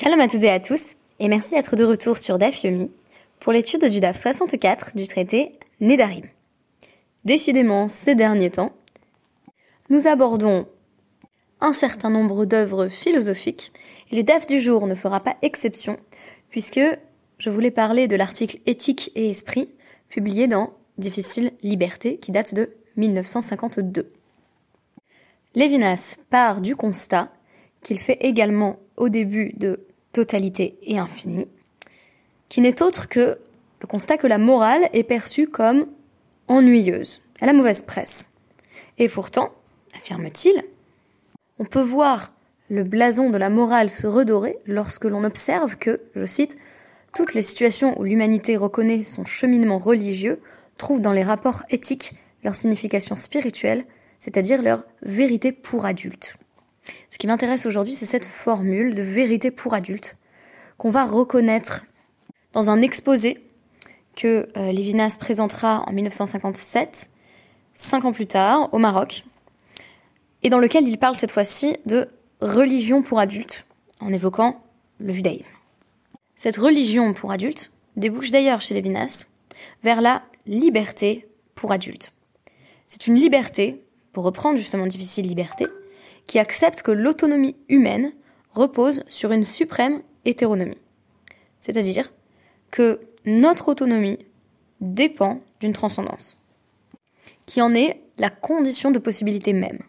Shalom à toutes et à tous, et merci d'être de retour sur DAF Yomi pour l'étude du DAF 64 du traité Nedarim. Décidément, ces derniers temps, nous abordons un certain nombre d'œuvres philosophiques, et le DAF du jour ne fera pas exception, puisque je voulais parler de l'article Éthique et Esprit, publié dans Difficile Liberté, qui date de 1952. Lévinas part du constat qu'il fait également au début de Totalité et Infini, qui n'est autre que le constat que la morale est perçue comme ennuyeuse, à la mauvaise presse. Et pourtant, affirme-t-il, on peut voir le blason de la morale se redorer lorsque l'on observe que, je cite, toutes les situations où l'humanité reconnaît son cheminement religieux trouvent dans les rapports éthiques leur signification spirituelle, c'est-à-dire leur vérité pour adultes. Ce qui m'intéresse aujourd'hui, c'est cette formule de vérité pour adultes qu'on va reconnaître dans un exposé que euh, Lévinas présentera en 1957, cinq ans plus tard, au Maroc, et dans lequel il parle cette fois-ci de religion pour adultes, en évoquant le judaïsme. Cette religion pour adultes débouche d'ailleurs chez Lévinas vers la liberté pour adultes. C'est une liberté, pour reprendre justement difficile liberté, qui accepte que l'autonomie humaine repose sur une suprême hétéronomie. C'est-à-dire que notre autonomie dépend d'une transcendance, qui en est la condition de possibilité même.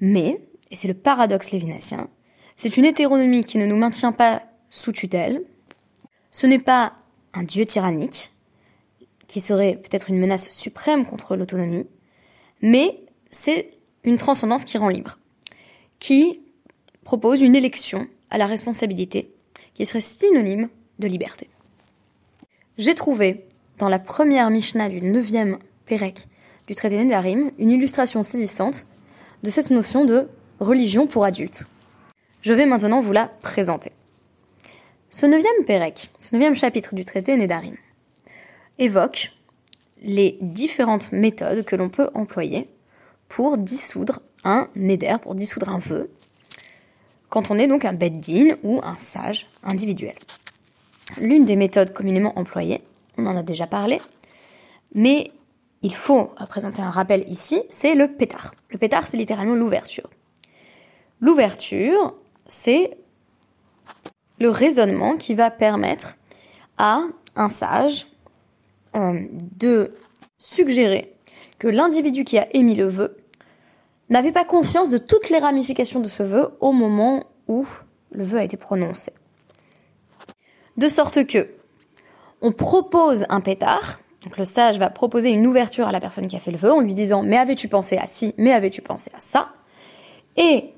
Mais, et c'est le paradoxe lévinassien, c'est une hétéronomie qui ne nous maintient pas sous tutelle, ce n'est pas un dieu tyrannique, qui serait peut-être une menace suprême contre l'autonomie, mais c'est une transcendance qui rend libre qui propose une élection à la responsabilité qui serait synonyme de liberté. J'ai trouvé dans la première Mishnah du 9e Pérec du traité Nedarim une illustration saisissante de cette notion de religion pour adultes. Je vais maintenant vous la présenter. Ce neuvième Pérec, ce neuvième chapitre du traité Nedarim, évoque les différentes méthodes que l'on peut employer pour dissoudre un neder pour dissoudre un vœu, quand on est donc un beddin ou un sage individuel. L'une des méthodes communément employées, on en a déjà parlé, mais il faut présenter un rappel ici, c'est le pétard. Le pétard, c'est littéralement l'ouverture. L'ouverture, c'est le raisonnement qui va permettre à un sage euh, de suggérer que l'individu qui a émis le vœu n'avait pas conscience de toutes les ramifications de ce vœu au moment où le vœu a été prononcé. De sorte que on propose un pétard, donc le sage va proposer une ouverture à la personne qui a fait le vœu en lui disant mais avais-tu pensé à ci, mais avais-tu pensé à ça? Et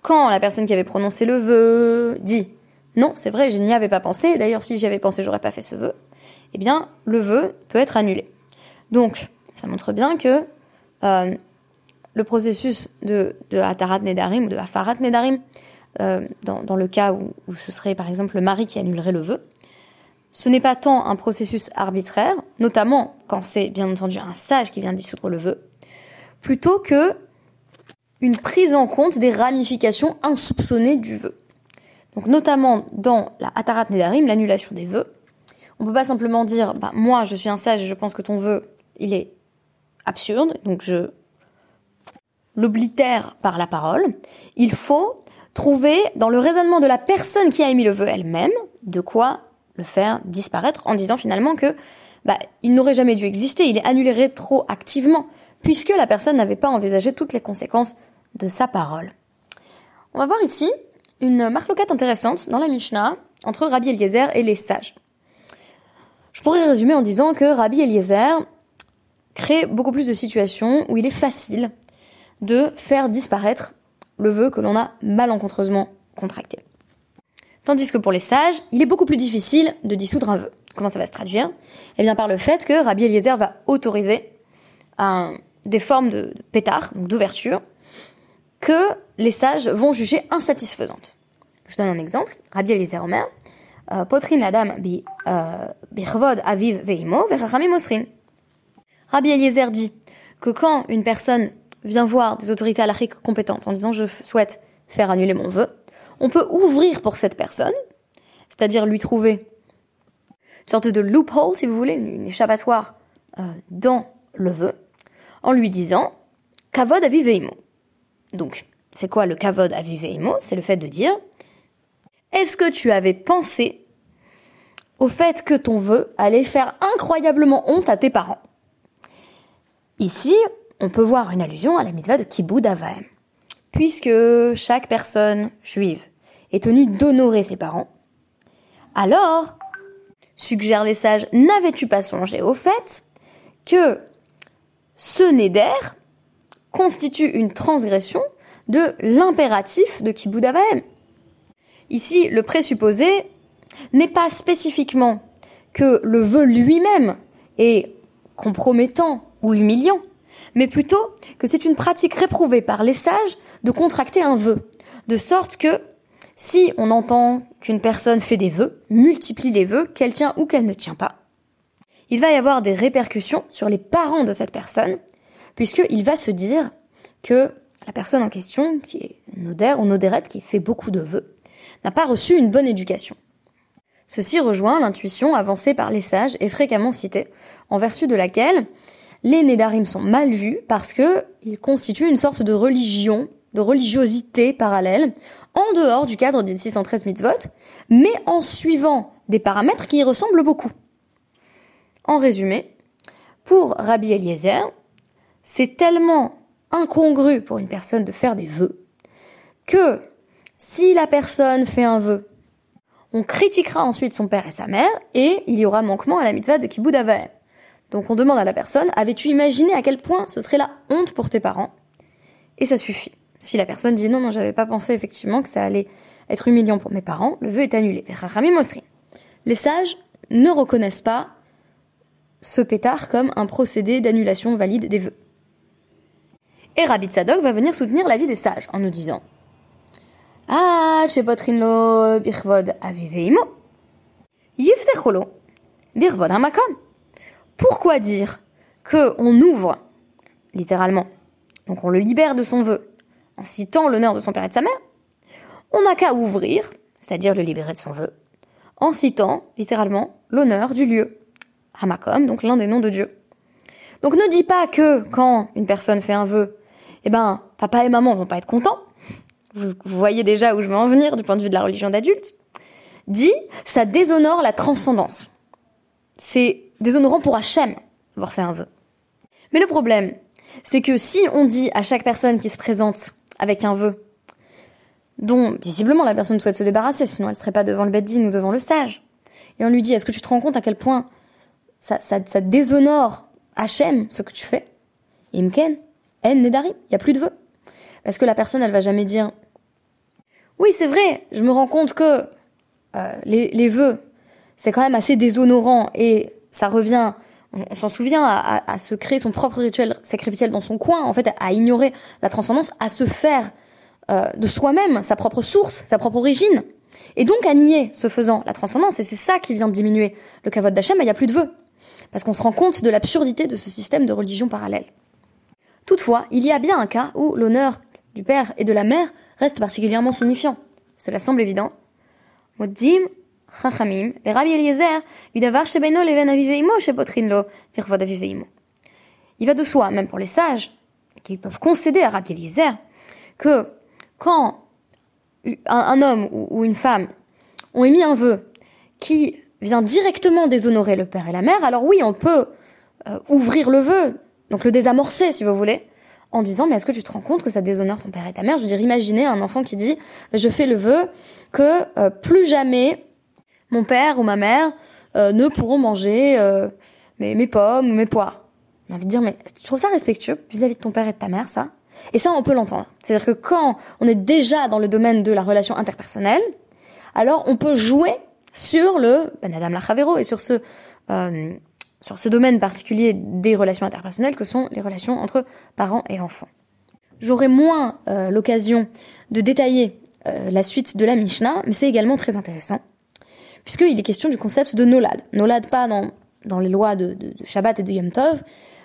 quand la personne qui avait prononcé le vœu dit non, c'est vrai, je n'y avais pas pensé, d'ailleurs si j'y avais pensé, j'aurais pas fait ce vœu, eh bien le vœu peut être annulé. Donc, ça montre bien que euh, le processus de, de Atarat Nedarim ou de Afarat Nedarim, euh, dans, le cas où, ce serait par exemple le mari qui annulerait le vœu, ce n'est pas tant un processus arbitraire, notamment quand c'est bien entendu un sage qui vient dissoudre le vœu, plutôt que une prise en compte des ramifications insoupçonnées du vœu. Donc notamment dans la Atarat Nedarim, l'annulation des vœux, on peut pas simplement dire bah, moi je suis un sage et je pense que ton vœu il est absurde, donc je l'oblitère par la parole, il faut trouver dans le raisonnement de la personne qui a émis le vœu elle-même de quoi le faire disparaître en disant finalement que bah, il n'aurait jamais dû exister, il est annulé rétroactivement puisque la personne n'avait pas envisagé toutes les conséquences de sa parole. On va voir ici une marloquette intéressante dans la Mishnah entre Rabbi Eliezer et les sages. Je pourrais résumer en disant que Rabbi Eliezer crée beaucoup plus de situations où il est facile de faire disparaître le vœu que l'on a malencontreusement contracté. Tandis que pour les sages, il est beaucoup plus difficile de dissoudre un vœu. Comment ça va se traduire? Eh bien par le fait que Rabbi Eliezer va autoriser des formes de, pétard, donc d'ouverture, que les sages vont juger insatisfaisantes. Je donne un exemple. Rabbi Eliezer Omer, euh, potrin ladam bi euh, aviv veimo. Rabbi Eliezer dit que quand une personne vient voir des autorités alachiques compétentes en disant je souhaite faire annuler mon vœu, on peut ouvrir pour cette personne, c'est-à-dire lui trouver une sorte de loophole, si vous voulez, une échappatoire euh, dans le vœu, en lui disant Kavod aviveimo. Donc, c'est quoi le kavod aviveimo C'est le fait de dire Est-ce que tu avais pensé au fait que ton vœu allait faire incroyablement honte à tes parents? Ici, on peut voir une allusion à la mitzvah de Kibbud Avaim. Puisque chaque personne juive est tenue d'honorer ses parents, alors, suggèrent les sages, n'avais-tu pas songé au fait que ce neder constitue une transgression de l'impératif de Kibbud Avaim Ici, le présupposé n'est pas spécifiquement que le vœu lui-même est compromettant ou humiliant, mais plutôt que c'est une pratique réprouvée par les sages de contracter un vœu, de sorte que si on entend qu'une personne fait des vœux, multiplie les vœux, qu'elle tient ou qu'elle ne tient pas, il va y avoir des répercussions sur les parents de cette personne, puisqu'il va se dire que la personne en question, qui est nodaire ou nodérette, qui fait beaucoup de vœux, n'a pas reçu une bonne éducation. Ceci rejoint l'intuition avancée par les sages et fréquemment citée, en vertu de laquelle les Nédarim sont mal vus parce que ils constituent une sorte de religion, de religiosité parallèle, en dehors du cadre des 613 mitzvot, mais en suivant des paramètres qui y ressemblent beaucoup. En résumé, pour Rabbi Eliezer, c'est tellement incongru pour une personne de faire des vœux que si la personne fait un vœu, on critiquera ensuite son père et sa mère et il y aura manquement à la mitzvah de Avaim. Donc on demande à la personne, avais-tu imaginé à quel point ce serait la honte pour tes parents? Et ça suffit. Si la personne dit non, non, j'avais pas pensé effectivement que ça allait être humiliant pour mes parents, le vœu est annulé. Les sages ne reconnaissent pas ce pétard comme un procédé d'annulation valide des vœux. Et Rabbi Tzadok va venir soutenir l'avis des sages en nous disant Ah, birvod aviveimo, birvod hamakom. Pourquoi dire que on ouvre, littéralement, donc on le libère de son vœu, en citant l'honneur de son père et de sa mère On n'a qu'à ouvrir, c'est-à-dire le libérer de son vœu, en citant, littéralement, l'honneur du lieu, Hamakom, donc l'un des noms de Dieu. Donc ne dis pas que quand une personne fait un vœu, eh ben, papa et maman vont pas être contents. Vous, voyez déjà où je veux en venir du point de vue de la religion d'adulte. Dis, ça déshonore la transcendance. C'est déshonorant pour Hachem d'avoir fait un vœu. Mais le problème, c'est que si on dit à chaque personne qui se présente avec un vœu, dont visiblement la personne souhaite se débarrasser, sinon elle serait pas devant le beddin ou devant le sage, et on lui dit, est-ce que tu te rends compte à quel point ça, ça, ça déshonore Hachem, ce que tu fais? Imken, En il n'y a plus de vœu. Parce que la personne, elle va jamais dire, oui, c'est vrai, je me rends compte que euh, les, les vœux, c'est quand même assez déshonorant et ça revient, on, s'en souvient, à, se créer son propre rituel sacrificiel dans son coin, en fait, à, ignorer la transcendance, à se faire euh, de soi-même sa propre source, sa propre origine, et donc à nier, ce faisant, la transcendance. Et c'est ça qui vient de diminuer le kavod d'Hachem, il n'y a plus de vœux. Parce qu'on se rend compte de l'absurdité de ce système de religion parallèle. Toutefois, il y a bien un cas où l'honneur du père et de la mère reste particulièrement signifiant. Cela semble évident. Il va de soi, même pour les sages, qui peuvent concéder à Rabbi Eliezer, que quand un, homme ou, une femme ont émis un vœu qui vient directement déshonorer le père et la mère, alors oui, on peut euh, ouvrir le vœu, donc le désamorcer, si vous voulez, en disant mais est-ce que tu te rends compte que ça déshonore ton père et ta mère? Je veux dire, imaginez un enfant qui dit je fais le vœu que euh, plus jamais mon père ou ma mère euh, ne pourront manger euh, mes, mes, pommes ou mes poires. On a envie de dire, mais tu trouves ça respectueux vis-à-vis de ton père et de ta mère, ça? Et ça, on peut l'entendre. C'est-à-dire que quand on est déjà dans le domaine de la relation interpersonnelle, alors on peut jouer sur le ben Adam Lachavero et sur ce euh, sur ce domaine particulier des relations interpersonnelles que sont les relations entre parents et enfants. J'aurai moins l'occasion de détailler la suite de la Mishnah, mais c'est également très intéressant puisqu'il est question du concept de nolad. Nolad pas dans, dans les lois de, de, Shabbat et de Yom Tov,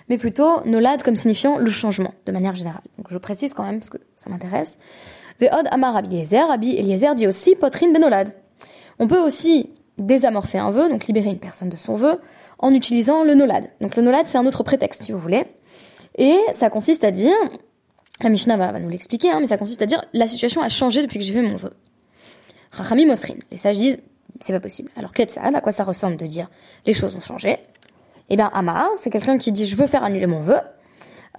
mais plutôt nolad comme signifiant le changement, de manière générale. Donc je précise quand même, parce que ça m'intéresse. Ve'od amar Rabbi Eliezer, Rabbi Eliezer dit aussi potrin benolad. On peut aussi désamorcer un vœu, donc libérer une personne de son vœu, en utilisant le nolad. Donc le nolad, c'est un autre prétexte, si vous voulez. Et ça consiste à dire, la Mishnah va, nous l'expliquer, hein, mais ça consiste à dire, la situation a changé depuis que j'ai fait mon vœu. Rachami Mosrin. Les sages disent, c'est pas possible. Alors, Ketsad, à quoi ça ressemble de dire, les choses ont changé? Eh bien, Amar, c'est quelqu'un qui dit, je veux faire annuler mon vœu,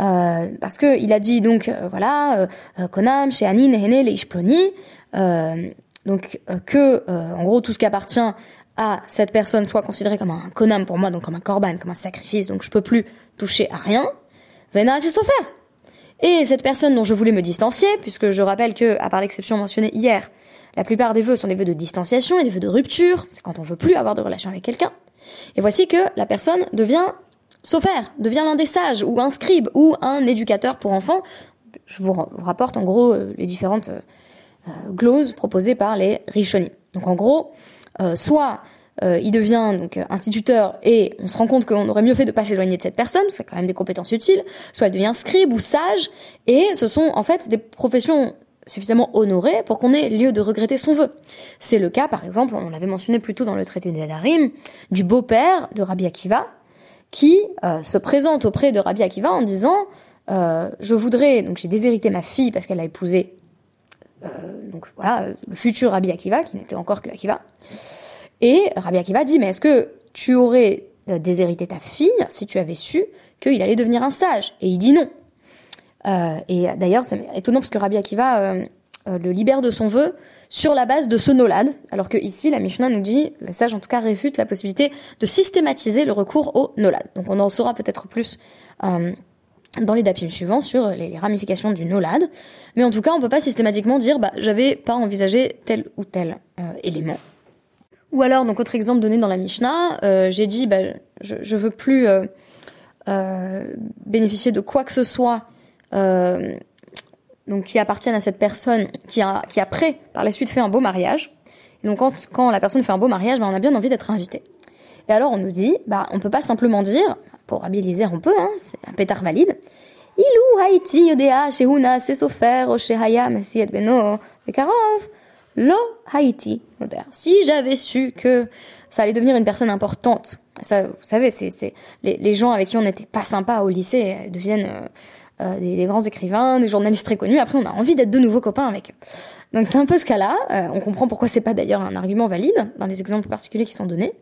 euh, parce que il a dit donc euh, voilà euh, Konam, Sheanin, Hene, Leishploni, euh, donc que en gros tout ce qui appartient à cette personne soit considéré comme un Konam pour moi, donc comme un korban, comme un sacrifice, donc je peux plus toucher à rien. Vena c'est faire. Et cette personne dont je voulais me distancier, puisque je rappelle que, à part l'exception mentionnée hier, la plupart des vœux sont des vœux de distanciation et des vœux de rupture, c'est quand on veut plus avoir de relation avec quelqu'un. Et voici que la personne devient Sophère devient l'un des sages, ou un scribe, ou un éducateur pour enfants. Je vous rapporte en gros euh, les différentes euh, euh, proposées par les Rishonim. Donc en gros, soit il devient donc instituteur et on se rend compte qu'on aurait mieux fait de pas s'éloigner de cette personne, c'est quand même des compétences utiles, soit il devient scribe ou sage, et ce sont en fait des professions suffisamment honorées pour qu'on ait lieu de regretter son vœu. C'est le cas, par exemple, on l'avait mentionné plus tôt dans le traité d'Adarim, du beau-père de Rabbi Akiva, qui euh, se présente auprès de Rabbi Akiva en disant euh, je voudrais donc j'ai déshérité ma fille parce qu'elle a épousé euh, donc voilà le futur Rabbi Akiva qui n'était encore que Akiva. Et Rabbi Akiva dit mais est-ce que tu aurais déshérité ta fille si tu avais su qu'il allait devenir un sage? Et il dit non et d'ailleurs c'est étonnant parce que Rabbi Akiva le libère de son vœu sur la base de ce nolad, alors que ici la Mishnah nous dit, le sage en tout cas réfute la possibilité de systématiser le recours au nolad. Donc on en saura peut-être plus euh, dans les dapim suivants sur les ramifications du nolad, mais en tout cas on peut pas systématiquement dire bah j'avais pas envisagé tel ou tel euh, élément. Ou alors donc autre exemple donné dans la Mishnah, euh, j'ai dit bah je, je veux plus bénéficier de quoi que ce soit donc qui appartiennent à cette personne qui a, qui après, par la suite, fait un beau mariage. Et donc quand, quand la personne fait un beau mariage, bah, on a bien envie d'être invité. Et alors on nous dit, bah on peut pas simplement dire, pour habiliser on peut, hein, c'est un pétard valide. Ilou Haïti Yodea Shehuna Sesofer Oshehaya Masiet Beno Bekarov Lo Haïti Si j'avais su que ça allait devenir une personne importante, ça, vous savez, c'est les, les gens avec qui on n'était pas sympa au lycée deviennent euh, euh, des, grands écrivains, des journalistes très connus. Après, on a envie d'être de nouveaux copains avec eux. Donc c'est un peu ce cas-là. Euh, on comprend pourquoi c'est pas d'ailleurs un argument valide dans les exemples particuliers qui sont donnés.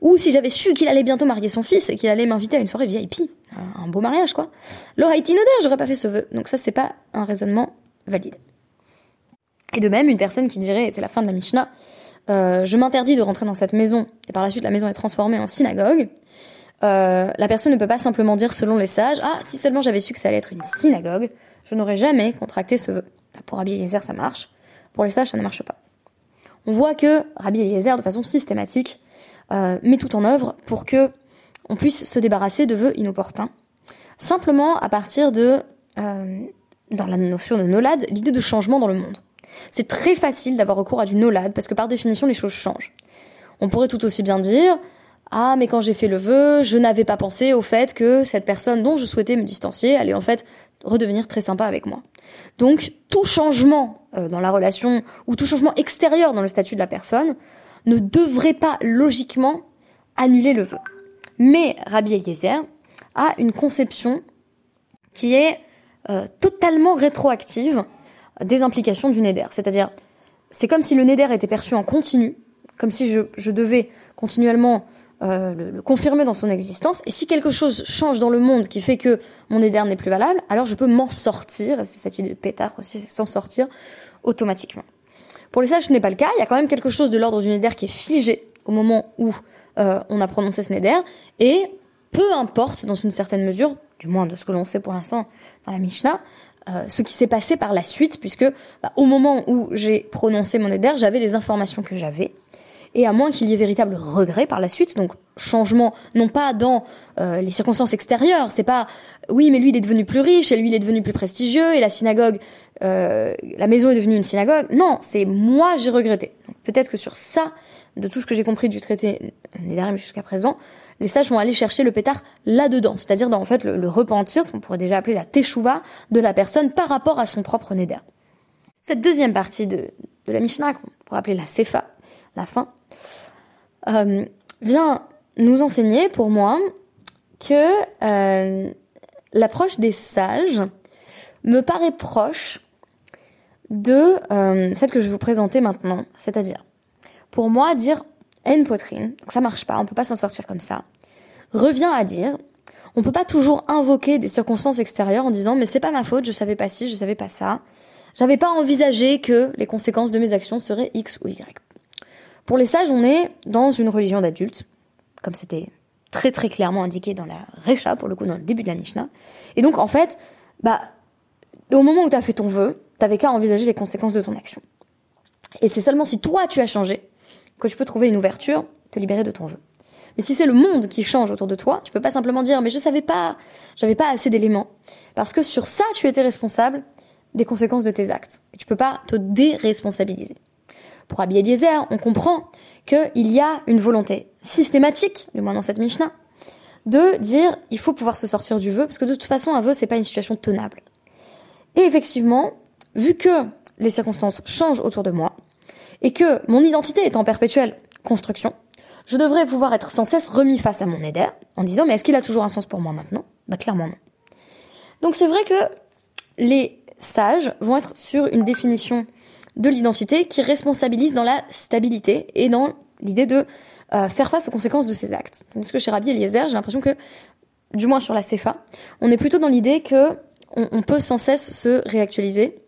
Ou si j'avais su qu'il allait bientôt marier son fils et qu'il allait m'inviter à une soirée VIP, un, beau mariage quoi. Haïti Noder, j'aurais pas fait ce vœu. Donc ça c'est pas un raisonnement valide. Et de même, une personne qui dirait, c'est la fin de la Mishnah, euh, je m'interdis de rentrer dans cette maison, et par la suite la maison est transformée en synagogue, euh, la personne ne peut pas simplement dire selon les sages, ah, si seulement j'avais su que ça allait être une synagogue, je n'aurais jamais contracté ce vœu. pour Rabbi Eliezer, ça marche. Pour les sages, ça ne marche pas. On voit que Rabbi Eliezer, de façon systématique, euh, met tout en œuvre pour que on puisse se débarrasser de vœux inopportuns. Simplement à partir de, euh, dans la notion de nolad, l'idée de changement dans le monde. C'est très facile d'avoir recours à du nolad parce que par définition les choses changent. On pourrait tout aussi bien dire, ah, mais quand j'ai fait le vœu, je n'avais pas pensé au fait que cette personne dont je souhaitais me distancier allait en fait redevenir très sympa avec moi. Donc, tout changement euh, dans la relation ou tout changement extérieur dans le statut de la personne ne devrait pas logiquement annuler le vœu. Mais Rabbi Eliezer a une conception qui est euh, totalement rétroactive des implications du Neder. C'est-à-dire, c'est comme si le Neder était perçu en continu, comme si je devais continuellement euh, le, confirmer dans son existence. Et si quelque chose change dans le monde qui fait que mon éder n'est plus valable, alors je peux m'en sortir. C'est cette idée de pétard aussi, s'en sortir automatiquement. Pour les sages, ce n'est pas le cas. Il y a quand même quelque chose de l'ordre du éder qui est figé au moment où euh, on a prononcé ce néder. Et peu importe, dans une certaine mesure, du moins de ce que l'on sait pour l'instant dans la Mishnah, euh, ce qui s'est passé par la suite, puisque bah, au moment où j'ai prononcé mon éder, j'avais les informations que j'avais et à moins qu'il y ait véritable regret par la suite, donc changement non pas dans euh, les circonstances extérieures, c'est pas oui mais lui il est devenu plus riche et lui il est devenu plus prestigieux et la synagogue, euh, la maison est devenue une synagogue, non c'est moi j'ai regretté. Peut-être que sur ça, de tout ce que j'ai compris du traité Nédarim jusqu'à présent, les sages vont aller chercher le pétard là-dedans, c'est-à-dire dans en fait le, repentir, ce qu'on pourrait déjà appeler la teshuva de la personne par rapport à son propre Néder. Cette deuxième partie de, de la Mishnah, qu'on pourrait appeler la Sefa, la fin, euh, vient nous enseigner, pour moi, que euh, l'approche des sages me paraît proche de euh, celle que je vais vous présenter maintenant. C'est-à-dire, pour moi, dire une poitrine, ça marche pas, on peut pas s'en sortir comme ça, revient à dire, on peut pas toujours invoquer des circonstances extérieures en disant mais c'est pas ma faute, je savais pas ci, je savais pas ça. J'avais pas envisagé que les conséquences de mes actions seraient X ou Y. Pour les sages, on est dans une religion d'adultes, comme c'était très très clairement indiqué dans la Recha, pour le coup dans le début de la Mishnah. Et donc en fait, bah, au moment où tu as fait ton vœu, t'avais qu'à envisager les conséquences de ton action. Et c'est seulement si toi tu as changé que tu peux trouver une ouverture, te libérer de ton vœu. Mais si c'est le monde qui change autour de toi, tu peux pas simplement dire mais je savais pas, j'avais pas assez d'éléments. Parce que sur ça, tu étais responsable des conséquences de tes actes. Et tu peux pas te déresponsabiliser. Pour Rabbi Eliezer, on comprend qu'il y a une volonté systématique, du moins dans cette Mishnah, de dire il faut pouvoir se sortir du vœu, parce que de toute façon, un vœu, c'est pas une situation tenable. Et effectivement, vu que les circonstances changent autour de moi, et que mon identité est en perpétuelle construction, je devrais pouvoir être sans cesse remis face à mon éder, en disant mais est-ce qu'il a toujours un sens pour moi maintenant? Bah clairement non. Donc c'est vrai que les sages vont être sur une définition de l'identité qui responsabilise dans la stabilité et dans l'idée de euh, faire face aux conséquences de ses actes. Tandis que chez Rabbi Eliezer, j'ai l'impression que, du moins sur la CFA, on est plutôt dans l'idée que on, peut sans cesse se réactualiser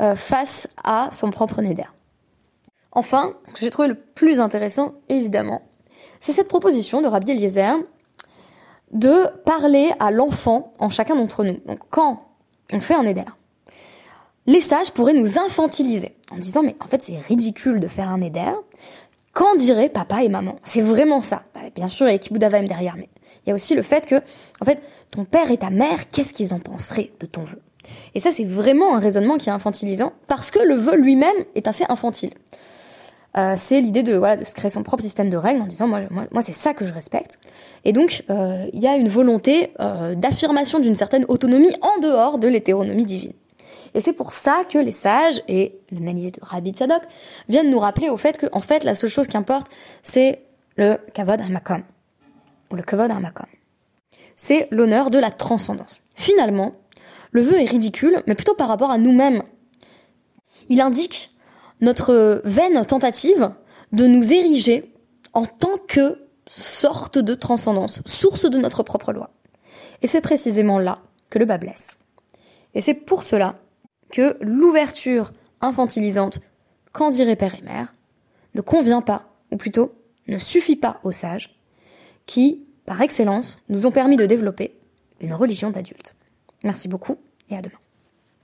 euh, face à son propre neder. Enfin, ce que j'ai trouvé le plus intéressant, évidemment, c'est cette proposition de Rabbi Eliezer de parler à l'enfant en chacun d'entre nous. Donc quand on fait un éder, les sages pourraient nous infantiliser en disant mais en fait c'est ridicule de faire un éder. Qu'en diraient papa et maman? C'est vraiment ça. Bah, bien sûr, il y a Kibudavaim derrière, mais il y a aussi le fait que, en fait, ton père et ta mère, qu'est-ce qu'ils en penseraient de ton vœu Et ça, c'est vraiment un raisonnement qui est infantilisant, parce que le vœu lui-même est assez infantile. Euh, c'est l'idée de voilà de se créer son propre système de règles en disant moi moi, c'est ça que je respecte et donc euh, il y a une volonté euh, d'affirmation d'une certaine autonomie en dehors de l'hétéronomie divine et c'est pour ça que les sages et l'analyse de Rabbi Tzadok viennent nous rappeler au fait que, en fait, la seule chose qui importe, c'est le kavod hamakom. Ou le kavod hamakom. C'est l'honneur de la transcendance. Finalement, le vœu est ridicule, mais plutôt par rapport à nous-mêmes. Il indique notre vaine tentative de nous ériger en tant que sorte de transcendance, source de notre propre loi. Et c'est précisément là que le bas blesse. Et c'est pour cela que l'ouverture infantilisante qu'en dirait père et mère ne convient pas, ou plutôt ne suffit pas aux sages, qui, par excellence, nous ont permis de développer une religion d'adulte. Merci beaucoup et à demain.